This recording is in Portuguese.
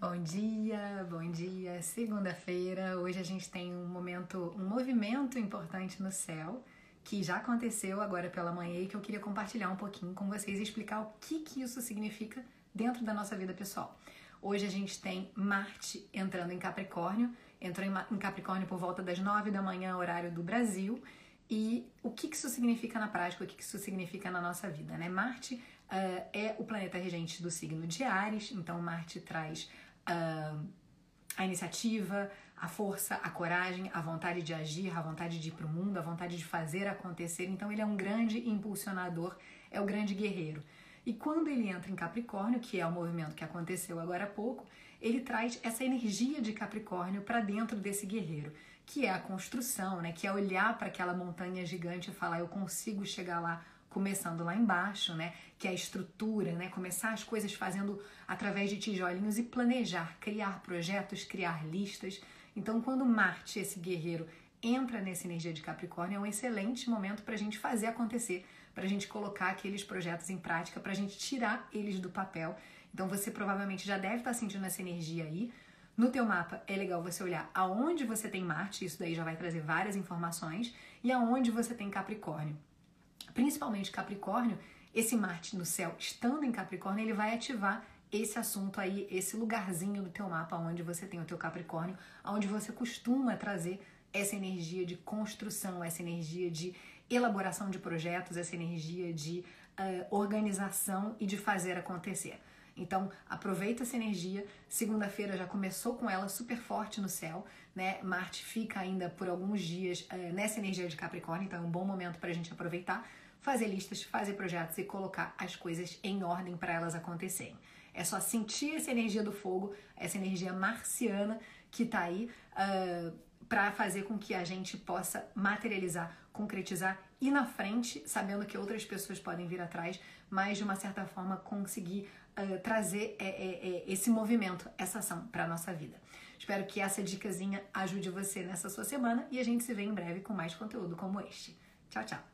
Bom dia, bom dia. Segunda-feira. Hoje a gente tem um momento, um movimento importante no céu que já aconteceu agora pela manhã e que eu queria compartilhar um pouquinho com vocês e explicar o que que isso significa dentro da nossa vida pessoal. Hoje a gente tem Marte entrando em Capricórnio, entrou em Capricórnio por volta das nove da manhã, horário do Brasil. E o que, que isso significa na prática, o que, que isso significa na nossa vida, né? Marte uh, é o planeta regente do signo de Ares, então Marte traz uh, a iniciativa, a força, a coragem, a vontade de agir, a vontade de ir para o mundo, a vontade de fazer acontecer. Então ele é um grande impulsionador, é o grande guerreiro. E quando ele entra em Capricórnio, que é o movimento que aconteceu agora há pouco, ele traz essa energia de Capricórnio para dentro desse guerreiro, que é a construção, né? Que é olhar para aquela montanha gigante e falar eu consigo chegar lá começando lá embaixo, né? Que é a estrutura, né? Começar as coisas fazendo através de tijolinhos e planejar, criar projetos, criar listas. Então, quando Marte, esse guerreiro, entra nessa energia de Capricórnio, é um excelente momento para a gente fazer acontecer, para a gente colocar aqueles projetos em prática, para a gente tirar eles do papel. Então, você provavelmente já deve estar tá sentindo essa energia aí. No teu mapa é legal você olhar aonde você tem Marte, isso daí já vai trazer várias informações, e aonde você tem Capricórnio principalmente Capricórnio, esse Marte no céu, estando em Capricórnio, ele vai ativar esse assunto aí, esse lugarzinho do teu mapa onde você tem o teu Capricórnio, onde você costuma trazer essa energia de construção, essa energia de elaboração de projetos, essa energia de uh, organização e de fazer acontecer. Então, aproveita essa energia. Segunda-feira já começou com ela super forte no céu, né? Marte fica ainda por alguns dias uh, nessa energia de Capricórnio, então é um bom momento para a gente aproveitar, fazer listas, fazer projetos e colocar as coisas em ordem para elas acontecerem. É só sentir essa energia do fogo, essa energia marciana que está aí. Uh, para fazer com que a gente possa materializar, concretizar e na frente, sabendo que outras pessoas podem vir atrás, mas de uma certa forma conseguir uh, trazer é, é, é, esse movimento, essa ação para nossa vida. Espero que essa dicasinha ajude você nessa sua semana e a gente se vê em breve com mais conteúdo como este. Tchau, tchau!